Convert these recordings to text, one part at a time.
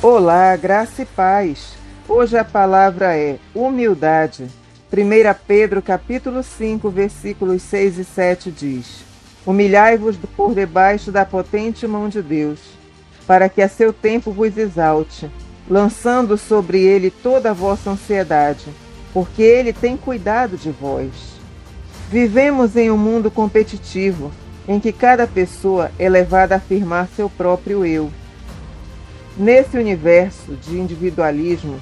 Olá, graça e paz. Hoje a palavra é humildade. 1 Pedro capítulo 5, versículos 6 e 7 diz: Humilhai-vos por debaixo da potente mão de Deus, para que a seu tempo vos exalte, lançando sobre ele toda a vossa ansiedade, porque ele tem cuidado de vós. Vivemos em um mundo competitivo, em que cada pessoa é levada a afirmar seu próprio eu Nesse universo de individualismo,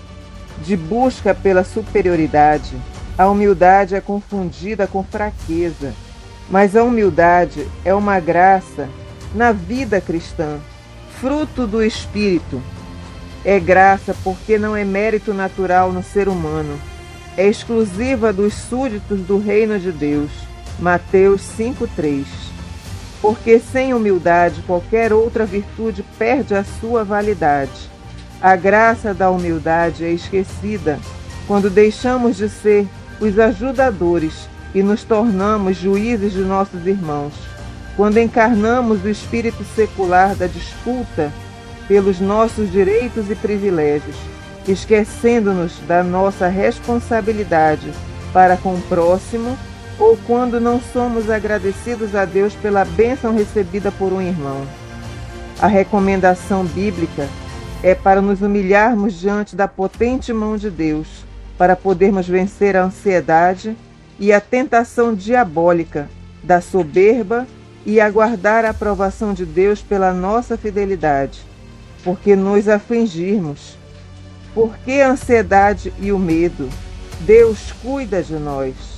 de busca pela superioridade, a humildade é confundida com fraqueza, mas a humildade é uma graça na vida cristã, fruto do Espírito. É graça porque não é mérito natural no ser humano, é exclusiva dos súditos do reino de Deus. Mateus 5:3 porque sem humildade qualquer outra virtude perde a sua validade. A graça da humildade é esquecida quando deixamos de ser os ajudadores e nos tornamos juízes de nossos irmãos, quando encarnamos o espírito secular da disputa pelos nossos direitos e privilégios, esquecendo-nos da nossa responsabilidade para com o próximo ou quando não somos agradecidos a Deus pela bênção recebida por um irmão. A recomendação bíblica é para nos humilharmos diante da potente mão de Deus, para podermos vencer a ansiedade e a tentação diabólica da soberba e aguardar a aprovação de Deus pela nossa fidelidade, porque nos afligirmos. Por que a ansiedade e o medo? Deus cuida de nós.